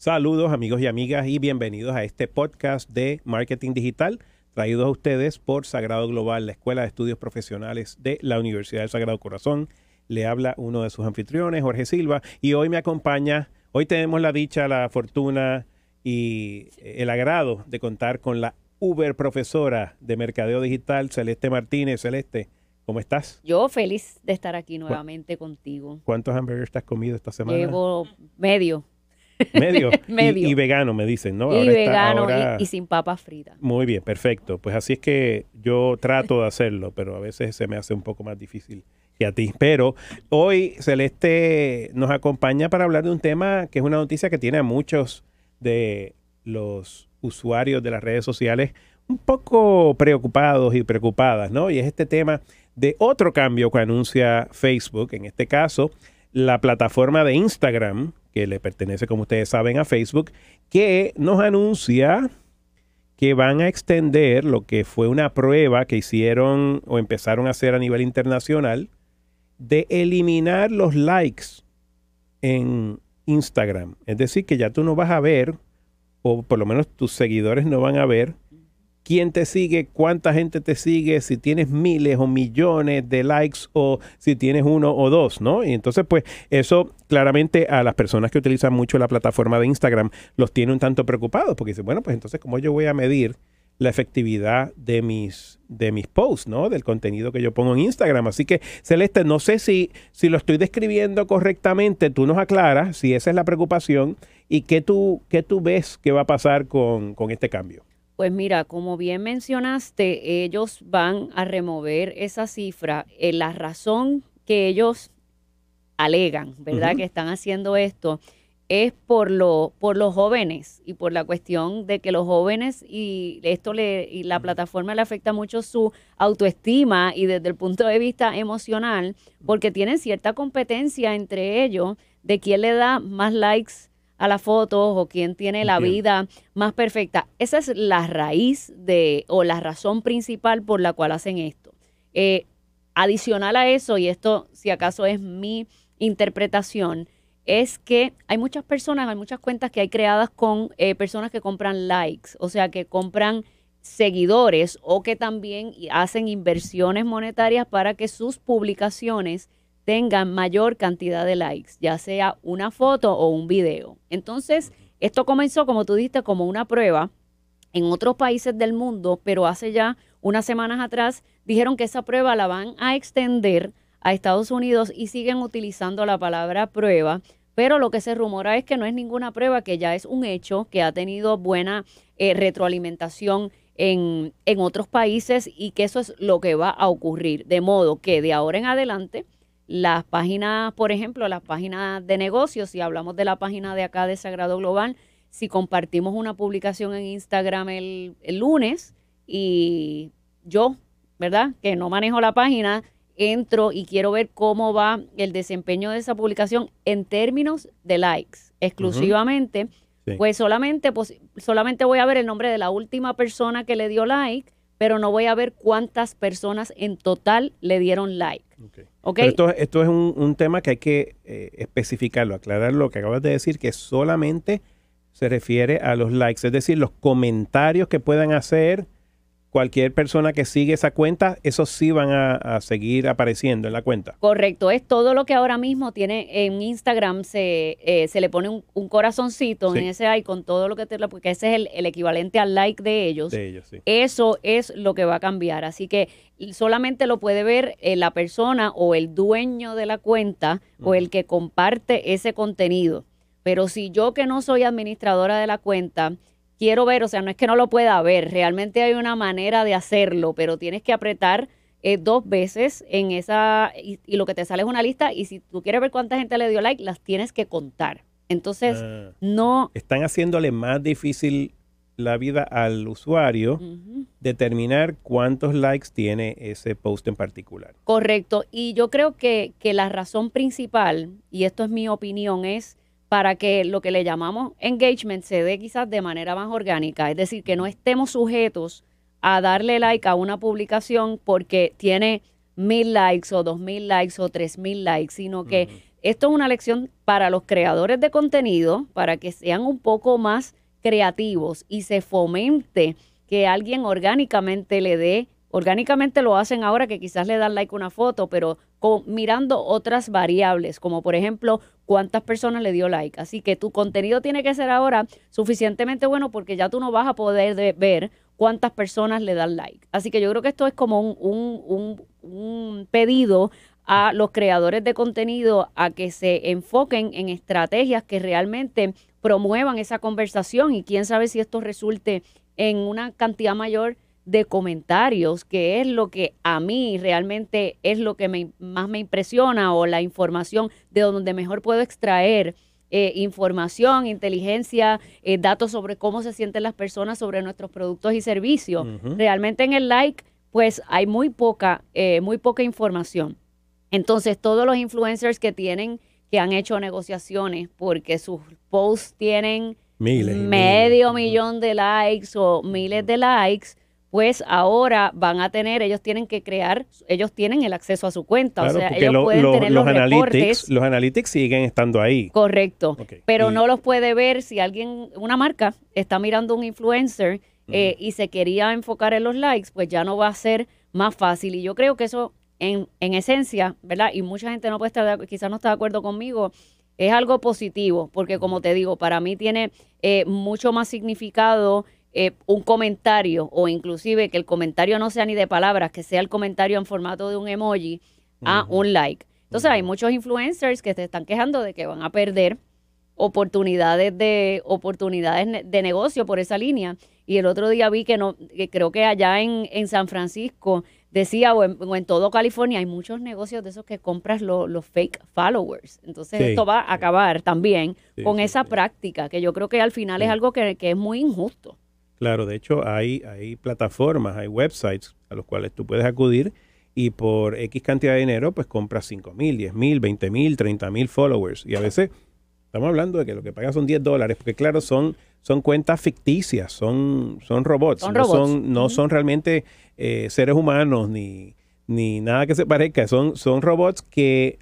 Saludos amigos y amigas y bienvenidos a este podcast de Marketing Digital traído a ustedes por Sagrado Global, la Escuela de Estudios Profesionales de la Universidad del Sagrado Corazón. Le habla uno de sus anfitriones, Jorge Silva, y hoy me acompaña, hoy tenemos la dicha, la fortuna y el agrado de contar con la Uber profesora de Mercadeo Digital, Celeste Martínez. Celeste, ¿cómo estás? Yo feliz de estar aquí nuevamente contigo. ¿Cuántos hamburgers te has comido esta semana? Llevo medio. Medio. Medio. Y, vegano, me dicen, ¿no? Y Ahora está- vegano ahora- y, y sin papas fritas. Muy bien, perfecto. Pues así es que yo trato de hacerlo, pero a veces se me hace un poco más difícil que a ti. Pero hoy Celeste nos acompaña para hablar de un tema que es una noticia que tiene a muchos de los usuarios de las redes sociales un poco preocupados y preocupadas, ¿no? Y es este tema de otro cambio que anuncia Facebook, en este caso la plataforma de Instagram, que le pertenece, como ustedes saben, a Facebook, que nos anuncia que van a extender lo que fue una prueba que hicieron o empezaron a hacer a nivel internacional de eliminar los likes en Instagram. Es decir, que ya tú no vas a ver, o por lo menos tus seguidores no van a ver, quién te sigue, cuánta gente te sigue, si tienes miles o millones de likes o si tienes uno o dos, ¿no? Y entonces, pues eso claramente a las personas que utilizan mucho la plataforma de Instagram los tiene un tanto preocupados porque dicen, bueno, pues entonces, ¿cómo yo voy a medir la efectividad de mis, de mis posts, ¿no? Del contenido que yo pongo en Instagram. Así que, Celeste, no sé si, si lo estoy describiendo correctamente, tú nos aclaras si esa es la preocupación y qué tú, qué tú ves que va a pasar con, con este cambio. Pues mira, como bien mencionaste, ellos van a remover esa cifra. Eh, la razón que ellos alegan, ¿verdad? Que están haciendo esto es por lo por los jóvenes y por la cuestión de que los jóvenes y esto le y la plataforma le afecta mucho su autoestima y desde el punto de vista emocional porque tienen cierta competencia entre ellos de quién le da más likes a las fotos o quién tiene la vida más perfecta. Esa es la raíz de o la razón principal por la cual hacen esto. Eh, adicional a eso, y esto si acaso es mi interpretación, es que hay muchas personas, hay muchas cuentas que hay creadas con eh, personas que compran likes, o sea, que compran seguidores o que también hacen inversiones monetarias para que sus publicaciones tengan mayor cantidad de likes, ya sea una foto o un video. Entonces, esto comenzó, como tú dijiste, como una prueba en otros países del mundo, pero hace ya unas semanas atrás dijeron que esa prueba la van a extender a Estados Unidos y siguen utilizando la palabra prueba, pero lo que se rumora es que no es ninguna prueba, que ya es un hecho, que ha tenido buena eh, retroalimentación en, en otros países y que eso es lo que va a ocurrir. De modo que de ahora en adelante, las páginas, por ejemplo, las páginas de negocios, si hablamos de la página de acá de Sagrado Global, si compartimos una publicación en Instagram el, el lunes y yo, ¿verdad? Que no manejo la página, entro y quiero ver cómo va el desempeño de esa publicación en términos de likes exclusivamente, Sí. pues solamente, pues solamente voy a ver el nombre de la última persona que le dio like, pero no voy a ver cuántas personas en total le dieron like. ¿Ok? Pero esto, esto es un, un tema que hay que eh, especificarlo, aclarar lo que acabas de decir, que solamente se refiere a los likes, es decir, los comentarios que puedan hacer cualquier persona que sigue esa cuenta, esos sí van a, a seguir apareciendo en la cuenta. Correcto, es todo lo que ahora mismo tiene en Instagram, se, eh, se le pone un, un corazoncito Sí. en ese icon, todo lo que te, porque ese es el, el equivalente al like de ellos. De ellos, sí. Eso es lo que va a cambiar. Así que solamente lo puede ver eh, la persona o el dueño de la cuenta o el que comparte ese contenido. Pero si yo que no soy administradora de la cuenta, quiero ver, o sea, no es que no lo pueda ver, realmente hay una manera de hacerlo, pero tienes que apretar eh, dos veces en esa, y, y lo que te sale es una lista, y si tú quieres ver cuánta gente le dio like, las tienes que contar. Entonces, Ah. no... Están haciéndole más difícil la vida al usuario determinar cuántos likes tiene ese post en particular. Correcto. Y yo creo que, que la razón principal, y esto es mi opinión, es para que lo que le llamamos engagement se dé quizás de manera más orgánica. Es decir, que no estemos sujetos a darle like a una publicación porque tiene mil likes o dos mil likes o tres mil likes, sino que esto es una lección para los creadores de contenido, para que sean un poco más creativos y se fomente que alguien orgánicamente le dé, orgánicamente lo hacen ahora que quizás le dan like a una foto, pero mirando otras variables, como por ejemplo cuántas personas le dio like. Así que tu contenido tiene que ser ahora suficientemente bueno porque ya tú no vas a poder ver cuántas personas le dan like. Así que yo creo que esto es como un, un pedido a los creadores de contenido a que se enfoquen en estrategias que realmente promuevan esa conversación y quién sabe si esto resulte en una cantidad mayor comentarios, que es lo que a mí realmente es lo que me, más me impresiona o la información de donde mejor puedo extraer eh, información, inteligencia, eh, datos sobre cómo se sienten las personas sobre nuestros productos y servicios. Realmente en el like, pues hay muy poca, eh, muy poca información. Entonces, todos los influencers que tienen, que han hecho negociaciones porque sus posts tienen medio millón de likes o miles de likes, pues ahora van a tener, ellos tienen que crear, ellos tienen el acceso a su cuenta, o sea, ellos pueden tener los, analytics, Los analytics siguen estando ahí. Correcto, pero no los puede ver si alguien, una marca está mirando un influencer eh, y se quería enfocar en los likes, pues ya no va a ser más fácil. Y yo creo que eso en, en esencia, ¿verdad? Y mucha gente no puede estar, quizás no está de acuerdo conmigo, es algo positivo, porque como te digo, para mí tiene eh, mucho más significado eh, un comentario o inclusive que el comentario no sea ni de palabras, que sea el comentario en formato de un emoji a un like. Entonces hay muchos influencers que se están quejando de que van a perder oportunidades de oportunidades de negocio por esa línea. Y el otro día vi que no, que creo que allá en, en San Francisco decía, o en, todo California hay muchos negocios de esos que compras los fake followers. Entonces esto va a acabar también con esa práctica, que yo creo que al final es algo que, es muy injusto. Claro, de hecho hay, hay plataformas, hay websites a los cuales tú puedes acudir y por X cantidad de dinero pues compras 5 mil, 10 mil, 20 mil, 30 mil followers. Y a veces estamos hablando de que lo que pagas son 10 dólares, porque claro, son son cuentas ficticias, son, son robots, no, Son, no son realmente eh, seres humanos ni, ni nada que se parezca, son, son robots que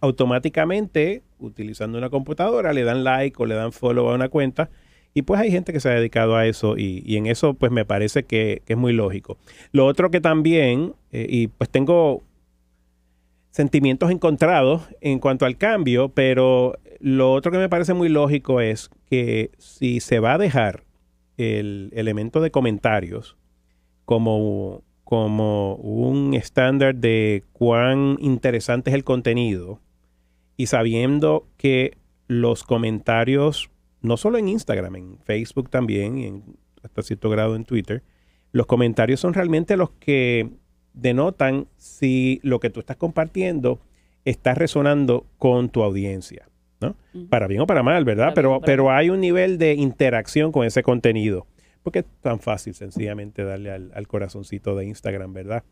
automáticamente, utilizando una computadora, le dan like o le dan follow a una cuenta. Y pues hay gente que se ha dedicado a eso y, en eso pues me parece que, es muy lógico. Lo otro que también, eh, y pues tengo sentimientos encontrados en cuanto al cambio, pero lo otro que me parece muy lógico es que si se va a dejar el elemento de comentarios como, como un estándar de cuán interesante es el contenido y sabiendo que los comentarios, no solo en Instagram, en Facebook también y en, hasta cierto grado en Twitter, los comentarios son realmente los que denotan si lo que tú estás compartiendo está resonando con tu audiencia. ¿no? Para bien o para mal, ¿verdad? pero, pero hay un nivel de interacción con ese contenido. Porque es tan fácil sencillamente darle al, corazoncito de Instagram, ¿verdad?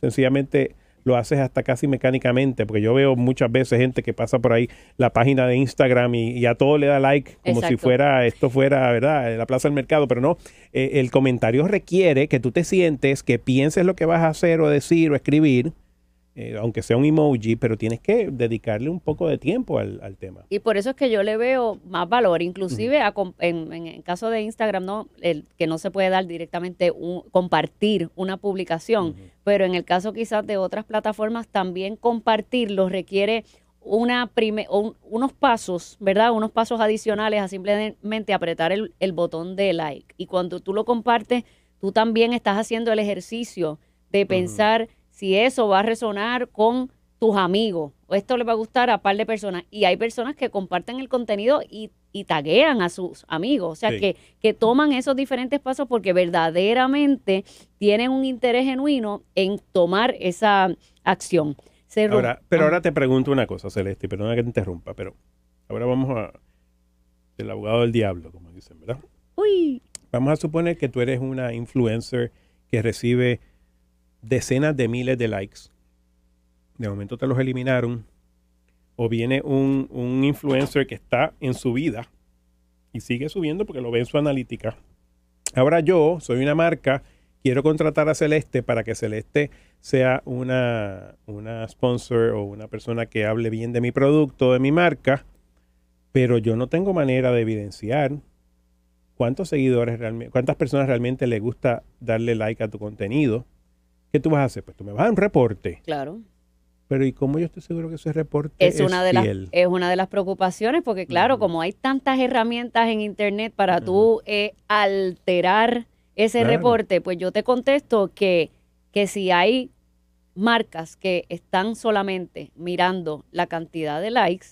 Sencillamente lo haces hasta casi mecánicamente, porque yo veo muchas veces gente que pasa por ahí la página de Instagram y, a todo le da like, como si fuera, esto fuera, ¿verdad? La plaza del mercado, pero no, eh, el comentario requiere que tú te sientes, que pienses lo que vas a hacer o decir o escribir, eh, aunque sea un emoji, pero tienes que dedicarle un poco de tiempo al, tema. Y por eso es que yo le veo más valor, inclusive en, el caso de Instagram, no el, que no se puede dar directamente un, compartir una publicación, pero en el caso quizás de otras plataformas también compartirlo requiere una prime, unos pasos, ¿verdad? Unos pasos adicionales a simplemente apretar el, el botón de like. Y cuando tú lo compartes, tú también estás haciendo el ejercicio de pensar si eso va a resonar con tus amigos o esto le va a gustar a par de personas. Y hay personas que comparten el contenido y, y taguean a sus amigos, o sea, que, que toman esos diferentes pasos porque verdaderamente tienen un interés genuino en tomar esa acción. ahora, pero ahora te pregunto una cosa, Celeste, perdona que te interrumpa, pero ahora vamos a... El abogado del diablo, como dicen, ¿verdad? Uy. Vamos a suponer que tú eres una influencer que recibe decenas de miles de likes. De momento te los eliminaron. O viene un, un influencer que está en su vida y sigue subiendo porque lo ve en su analítica. Ahora yo soy una marca quiero contratar a Celeste para que Celeste sea una, una sponsor o una persona que hable bien de mi producto, de mi marca, pero yo no tengo manera de evidenciar cuántos seguidores realmente, cuántas personas realmente le gusta darle like a tu contenido. ¿Qué tú vas a hacer? Pues tú me vas a dar un reporte. Claro. Pero ¿y cómo yo estoy seguro que ese reporte Es, es, una de las es una de las preocupaciones porque claro, como hay tantas herramientas en internet para tú eh, alterar ese Claro. reporte, pues yo te contesto que que si hay marcas que están solamente mirando la cantidad de likes,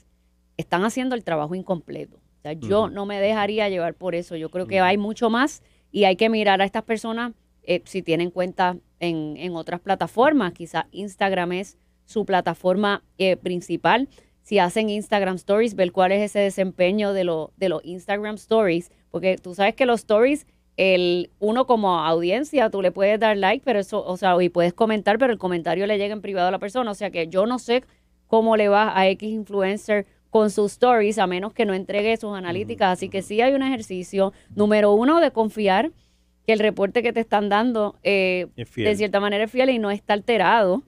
están haciendo el trabajo incompleto. O sea, yo no me dejaría llevar por eso. Yo creo que hay mucho más y hay que mirar a estas personas eh, si tienen cuenta en, otras plataformas. Quizás Instagram es su plataforma eh, principal. Si hacen Instagram Stories, ver cuál es ese desempeño de, lo- de los Instagram Stories. Porque tú sabes que los Stories, el, uno como audiencia, tú le puedes dar like, pero eso, o sea, y puedes comentar, pero el comentario le llega en privado a la persona. O sea que yo no sé cómo le va a X influencer con sus stories, a menos que no entregue sus analíticas. Así que sí hay un ejercicio, número uno, de confiar que el reporte que te están dando eh, Es fiel. de cierta manera es fiel y no está alterado.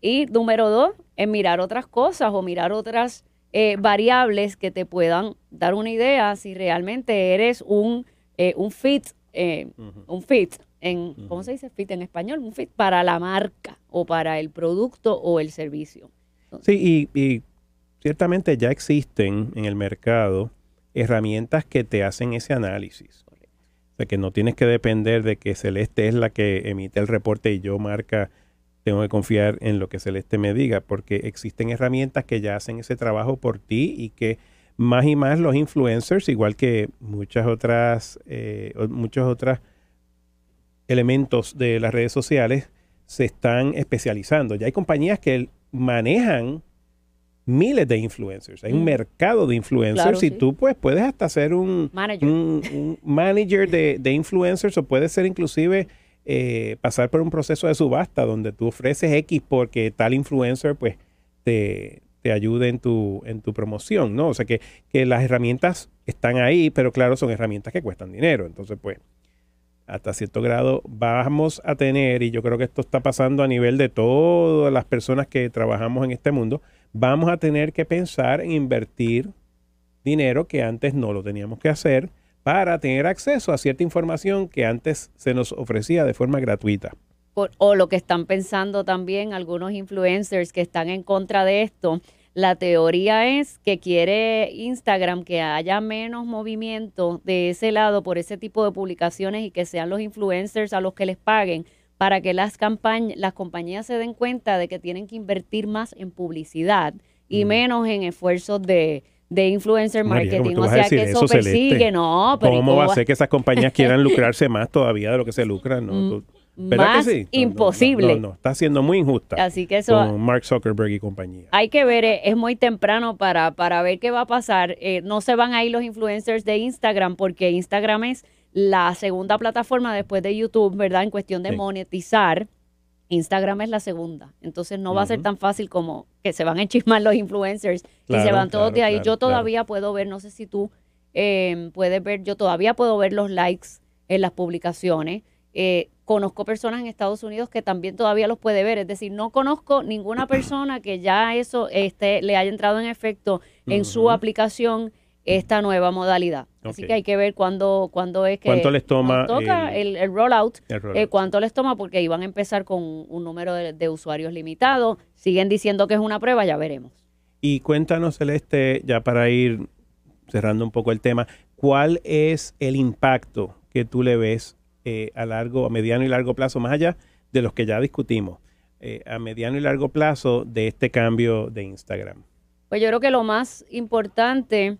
Y número dos, en mirar otras cosas o mirar otras eh, variables que te puedan dar una idea si realmente eres un, eh, un fit, eh, un fit, en, ¿cómo se dice fit en español? Un fit para la marca o para el producto o el servicio. Sí, y, y ciertamente ya existen en el mercado herramientas que te hacen ese análisis. Sea, que no tienes que depender de que Celeste es la que emite el reporte y yo marca, tengo que confiar en lo que Celeste me diga, porque existen herramientas que ya hacen ese trabajo por ti y que más y más los influencers, igual que muchas otras, eh, muchos otros elementos de las redes sociales, se están especializando. Ya hay compañías que manejan miles de influencers. Hay un Mm. mercado de influencers Claro, y sí. tú pues puedes hasta ser un, Manager. un, un manager de, de influencers o puede ser inclusive eh, pasar por un proceso de subasta donde tú ofreces X porque tal influencer pues te, te ayude en tu, en tu promoción, ¿no? O sea que, que las herramientas están ahí, pero claro, son herramientas que cuestan dinero. Entonces pues hasta cierto grado vamos a tener, y yo creo que esto está pasando a nivel de todas las personas que trabajamos en este mundo, vamos a tener que pensar en invertir dinero que antes no lo teníamos que hacer para tener acceso a cierta información que antes se nos ofrecía de forma gratuita. O lo que están pensando también algunos influencers que están en contra de esto, la teoría es que quiere Instagram que haya menos movimiento de ese lado por ese tipo de publicaciones y que sean los influencers a los que les paguen para que las campañas, las compañías se den cuenta de que tienen que invertir más en publicidad y Mm. menos en esfuerzos de, de influencer María, ¿cómo marketing. O sea que eso, Celeste? persigue, no, pero ¿y ¿Cómo va a ser que esas compañías quieran lucrarse más todavía de lo que se lucran? ¿no? Mm, Tú- ¿Verdad más que sí? No, imposible. No, no, está siendo muy injusta Así que eso con Mark Zuckerberg y compañía. hay que ver, eh, es muy temprano para, para ver qué va a pasar. Eh, no se van a ir los influencers de Instagram porque Instagram es la segunda plataforma después de YouTube, ¿verdad? En cuestión de Sí. monetizar. Instagram es la segunda. Entonces no va a ser tan fácil como que se van a enchismar los influencers y se van todos de ahí. claro, yo todavía puedo ver, no sé si tú eh, puedes ver, yo todavía puedo ver los likes en las publicaciones. Eh, conozco personas en Estados Unidos que también todavía los puede ver. Es decir, no conozco ninguna persona que ya eso este, le haya entrado en efecto en su aplicación esta nueva modalidad. Así que hay que ver cuándo, cuándo es que ¿Cuánto les toma toca el- el, el rollout, El eh, cuánto les toma, porque iban a empezar con un número de, de usuarios limitado. Siguen diciendo que es una prueba, ya veremos. Y cuéntanos, Celeste, ya para ir cerrando un poco el tema, ¿cuál es el impacto que tú le ves eh, a largo, a mediano y largo plazo, más allá de los que ya discutimos, eh, a mediano y largo plazo de este cambio de Instagram? Pues yo creo que lo más importante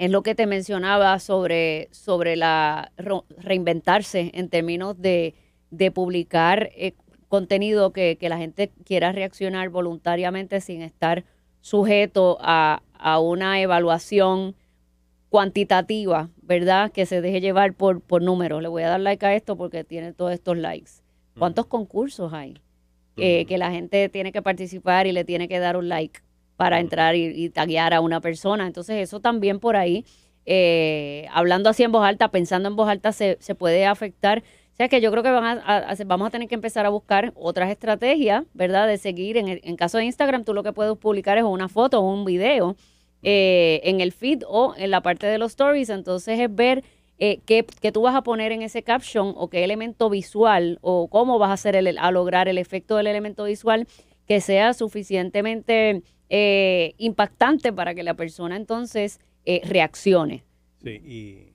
es lo que te mencionaba sobre, sobre la reinventarse en términos de, de publicar eh, contenido que, que la gente quiera reaccionar voluntariamente sin estar sujeto a, a una evaluación cuantitativa, ¿verdad? Que se deje llevar por, por números. Le voy a dar like a esto porque tiene todos estos likes. ¿Cuántos concursos hay? eh, Ujú. que la gente tiene que participar y le tiene que dar un like para entrar y, y taguear a una persona. Entonces eso también por ahí, eh, hablando así en voz alta, pensando en voz alta, se, se puede afectar. O sea que yo creo que van a, vamos a tener que empezar a buscar otras estrategias, ¿verdad? De seguir, en, en caso de Instagram, tú lo que puedes publicar es una foto o un video eh, en el feed o en la parte de los stories, entonces es ver eh, qué, tú vas a poner en ese caption o qué elemento visual o cómo vas a hacer el, a lograr el efecto del elemento visual que sea suficientemente eh, impactante para que la persona entonces eh, reaccione. Sí, y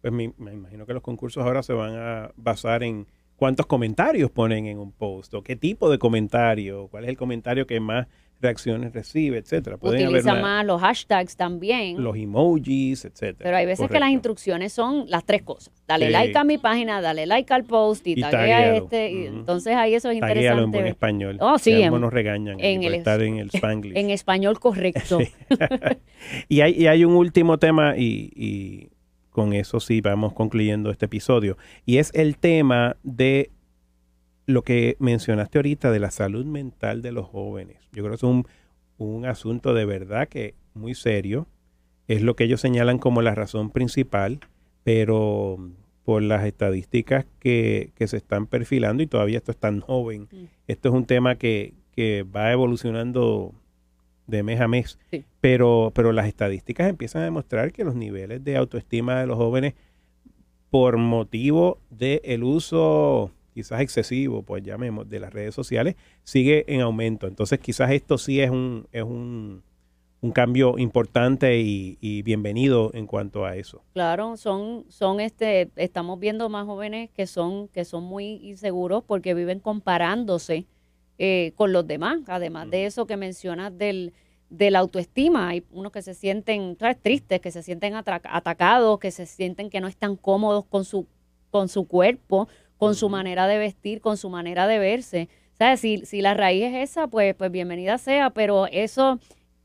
pues me, imagino que los concursos ahora se van a basar en cuántos comentarios ponen en un post o qué tipo de comentario, cuál es el comentario que más reacciones recibe, etcétera. Utiliza más los hashtags también. Los emojis, etcétera. Pero hay veces que las instrucciones son las tres cosas. Dale like a mi página, dale like al post y, y a este. entonces ahí eso es interesante. en buen español. Oh, sí. En, nos regañan en el, estar en el Spanglish. En español correcto. y, hay, y hay un último tema y, y con eso sí vamos concluyendo este episodio. Y es el tema de lo que mencionaste ahorita de la salud mental de los jóvenes. Yo creo que es un, un asunto de verdad que muy serio. Es lo que ellos señalan como la razón principal, pero por las estadísticas que, que se están perfilando y todavía esto es tan joven, mm. esto es un tema que, que va evolucionando de mes a mes, pero, pero las estadísticas empiezan a demostrar que los niveles de autoestima de los jóvenes por motivo del el uso quizás excesivo, pues llamemos, de las redes sociales, sigue en aumento. Entonces quizás esto sí es un, es un, un cambio importante y, bienvenido en cuanto a eso. Claro, son, son este, estamos viendo más jóvenes que son, que son muy inseguros porque viven comparándose eh, con los demás. Además de eso que mencionas del, de la autoestima, hay unos que se sienten tristes, que se sienten atacados, que se sienten que no están cómodos con su, con su cuerpo con su manera de vestir, con su manera de verse. ¿Sabes? Si, si la raíz es esa, pues, pues bienvenida sea, pero eso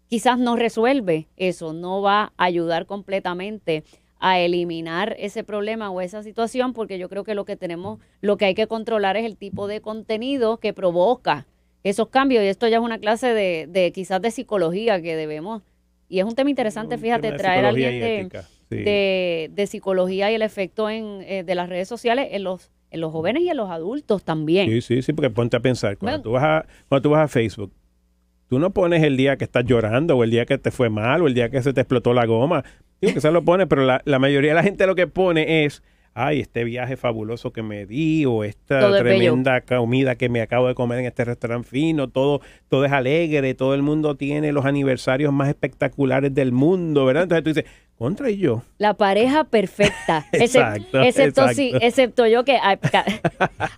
quizás no resuelve eso, no va a ayudar completamente a eliminar ese problema o esa situación, porque yo creo que lo que tenemos, lo que hay que controlar es el tipo de contenido que provoca esos cambios. Y esto ya es una clase de, de quizás de psicología que debemos, y es un tema interesante, fíjate, traer a alguien de, de, psicología y el efecto en, eh, de las redes sociales en los en los jóvenes y en los adultos también. Sí, sí, sí, porque ponte a pensar, cuando, tú, vas a, cuando tú vas a Facebook, tú no pones el día que estás llorando o el día que te fue mal o el día que se te explotó la goma. Digo se lo pone, pero la, la mayoría de la gente lo que pone es ay, este viaje fabuloso que me di o esta tremenda comida que me acabo de comer en este restaurante fino, todo, todo es alegre, todo el mundo tiene los aniversarios más espectaculares del mundo, ¿verdad? Entonces tú dices, contra y yo. La pareja perfecta. exacto, excepto, Sí, excepto yo que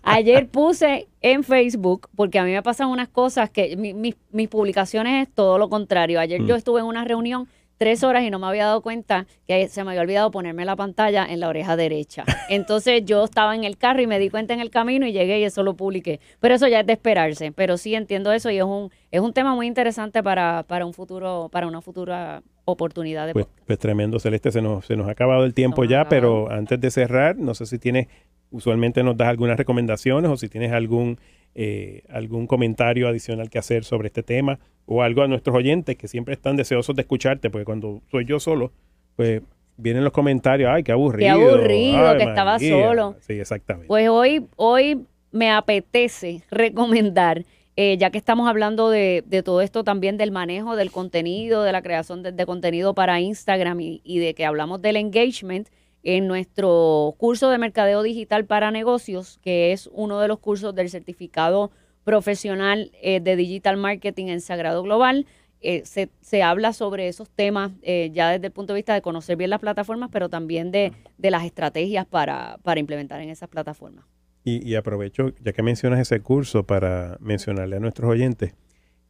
ayer puse en Facebook, porque a mí me pasan unas cosas que mis publicaciones es todo lo contrario. Ayer yo mm. estuve en una reunión tres horas y no me había dado cuenta que se me había olvidado ponerme la pantalla en la oreja derecha. Entonces yo estaba en el carro y me di cuenta en el camino y llegué y eso lo publiqué. Pero eso ya es de esperarse. Pero sí entiendo eso y es un, es un tema muy interesante para, para un futuro, para una futura oportunidad de pues, pues, tremendo, Celeste, se nos, se nos ha acabado el tiempo ya, pero antes de cerrar, no sé si tienes, usualmente nos das algunas recomendaciones o si tienes algún eh, algún comentario adicional que hacer sobre este tema o algo a nuestros oyentes que siempre están deseosos de escucharte, porque cuando soy yo solo, pues vienen los comentarios, ay, qué aburrido. Qué aburrido, que estaba solo. Sí, exactamente. Pues hoy, hoy me apetece recomendar, eh, ya que estamos hablando de, de, todo esto también del manejo del contenido, de la creación de, contenido para Instagram y, y de que hablamos del engagement, en nuestro curso de mercadeo digital para negocios, que es uno de los cursos del certificado profesional eh, de digital marketing en Sagrado Global. Eh, se, se, habla sobre esos temas eh, ya desde el punto de vista de conocer bien las plataformas, pero también de, de las estrategias para, para, implementar en esas plataformas. Y, y aprovecho, ya que mencionas ese curso, para mencionarle a nuestros oyentes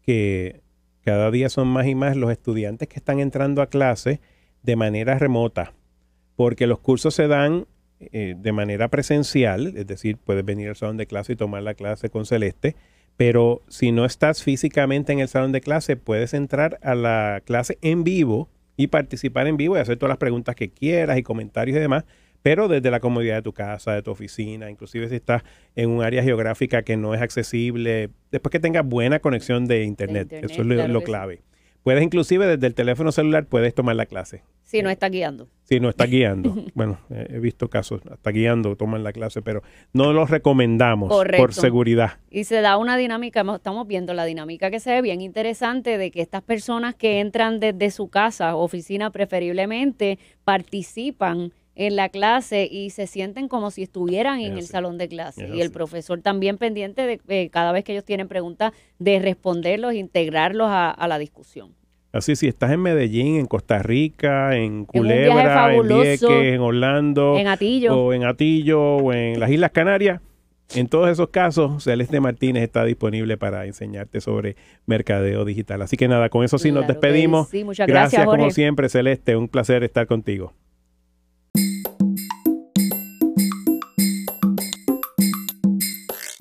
que cada día son más y más los estudiantes que están entrando a clase de manera remota porque los cursos se dan eh, de manera presencial, es decir, puedes venir al salón de clase y tomar la clase con Celeste, pero si no estás físicamente en el salón de clase, puedes entrar a la clase en vivo y participar en vivo y hacer todas las preguntas que quieras y comentarios y demás, pero desde la comodidad de tu casa, de tu oficina, inclusive si estás en un área geográfica que no es accesible, después que tengas buena conexión de internet, eso es lo, clave. Puedes inclusive desde el teléfono celular puedes tomar la clase. Si no está guiando. Si no está guiando. bueno, eh, he visto casos, está guiando, toman la clase, pero no los recomendamos por seguridad. Y se da una dinámica, estamos viendo la dinámica que se ve bien interesante de que estas personas que entran desde su casa, oficina preferiblemente, participan en la clase y se sienten como si estuvieran en el salón de clase. Y el profesor también pendiente de eh, cada vez que ellos tienen preguntas, de responderlos, integrarlos a, la discusión. Así, si estás en Medellín, en Costa Rica, en Culebra, en, Vieques, en Orlando, en Atillo. o en Atillo, o en las Islas Canarias, en todos esos casos, Celeste Martínez está disponible para enseñarte sobre mercadeo digital. Así que nada, con eso sí nos despedimos. Sí, muchas gracias. Gracias como siempre, Celeste. Un placer estar contigo.